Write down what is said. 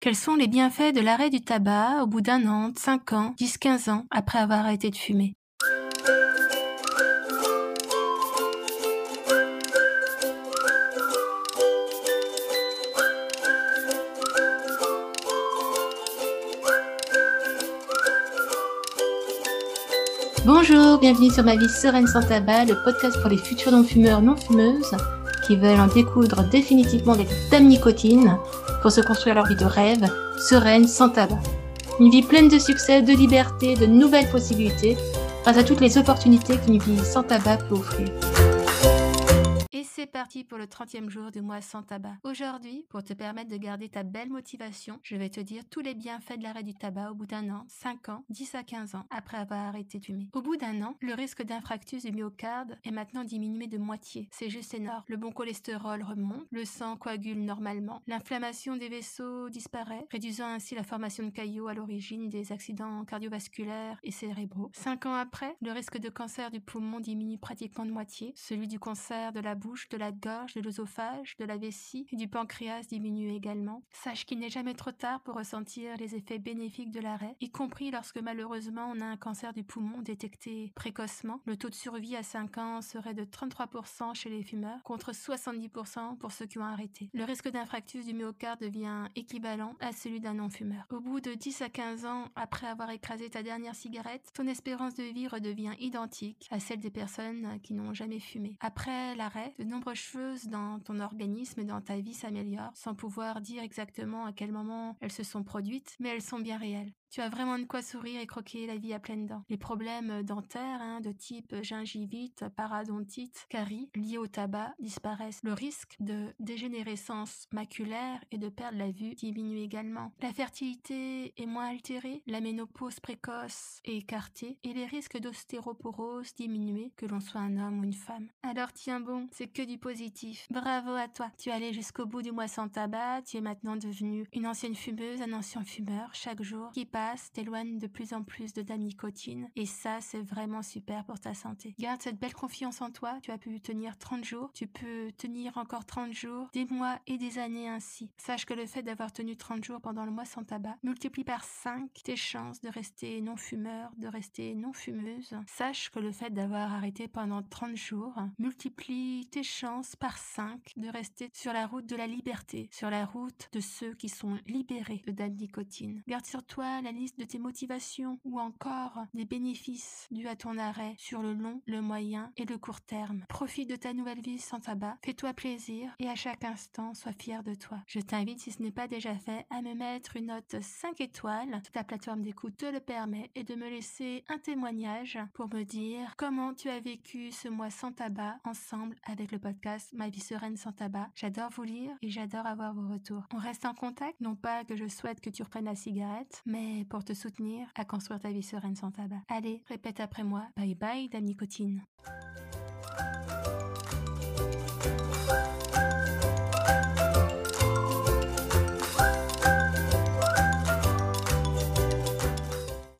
Quels sont les bienfaits de l'arrêt du tabac au bout d'un an, cinq ans, dix, quinze ans après avoir arrêté de fumer? Bonjour, bienvenue sur ma vie sereine sans tabac, le podcast pour les futurs non-fumeurs non-fumeuses qui veulent en découdre définitivement des dames nicotine pour se construire leur vie de rêve, sereine, sans tabac. Une vie pleine de succès, de liberté, de nouvelles possibilités, grâce à toutes les opportunités qu'une vie sans tabac peut offrir c'est parti pour le 30e jour du mois sans tabac. Aujourd'hui, pour te permettre de garder ta belle motivation, je vais te dire tous les bienfaits de l'arrêt du tabac au bout d'un an, 5 ans, 10 à 15 ans après avoir arrêté de fumer. Au bout d'un an, le risque d'infractus du myocarde est maintenant diminué de moitié. C'est juste énorme. Le bon cholestérol remonte, le sang coagule normalement, l'inflammation des vaisseaux disparaît, réduisant ainsi la formation de caillots à l'origine des accidents cardiovasculaires et cérébraux. 5 ans après, le risque de cancer du poumon diminue pratiquement de moitié, celui du cancer de la de la gorge, de l'œsophage, de la vessie et du pancréas diminue également. Sache qu'il n'est jamais trop tard pour ressentir les effets bénéfiques de l'arrêt, y compris lorsque malheureusement on a un cancer du poumon détecté précocement. Le taux de survie à 5 ans serait de 33% chez les fumeurs contre 70% pour ceux qui ont arrêté. Le risque d'infractus du myocarde devient équivalent à celui d'un non-fumeur. Au bout de 10 à 15 ans après avoir écrasé ta dernière cigarette, ton espérance de vie redevient identique à celle des personnes qui n'ont jamais fumé. Après l'arrêt, de nombreuses choses dans ton organisme et dans ta vie s'améliorent sans pouvoir dire exactement à quel moment elles se sont produites, mais elles sont bien réelles. Tu as vraiment de quoi sourire et croquer la vie à pleines dents. Les problèmes dentaires hein, de type gingivite, paradontite, carie liés au tabac disparaissent. Le risque de dégénérescence maculaire et de perdre la vue diminue également. La fertilité est moins altérée, la ménopause précoce est écartée et les risques d'ostéoporose diminuent que l'on soit un homme ou une femme. Alors tiens bon, c'est que du positif. Bravo à toi. Tu es allé jusqu'au bout du mois sans tabac, tu es maintenant devenue une ancienne fumeuse, un ancien fumeur chaque jour qui t'éloigne de plus en plus de ta nicotine et ça c'est vraiment super pour ta santé. Garde cette belle confiance en toi, tu as pu tenir 30 jours, tu peux tenir encore 30 jours, des mois et des années ainsi. Sache que le fait d'avoir tenu 30 jours pendant le mois sans tabac multiplie par 5 tes chances de rester non fumeur, de rester non fumeuse. Sache que le fait d'avoir arrêté pendant 30 jours multiplie tes chances par 5 de rester sur la route de la liberté, sur la route de ceux qui sont libérés de la nicotine. Garde sur toi la liste de tes motivations ou encore des bénéfices dus à ton arrêt sur le long, le moyen et le court terme. Profite de ta nouvelle vie sans tabac, fais-toi plaisir et à chaque instant sois fier de toi. Je t'invite, si ce n'est pas déjà fait, à me mettre une note 5 étoiles si ta plateforme d'écoute te le permet et de me laisser un témoignage pour me dire comment tu as vécu ce mois sans tabac ensemble avec le podcast Ma vie sereine sans tabac. J'adore vous lire et j'adore avoir vos retours. On reste en contact, non pas que je souhaite que tu reprennes la cigarette, mais pour te soutenir à construire ta vie sereine sans tabac. Allez, répète après moi. Bye bye, dame nicotine.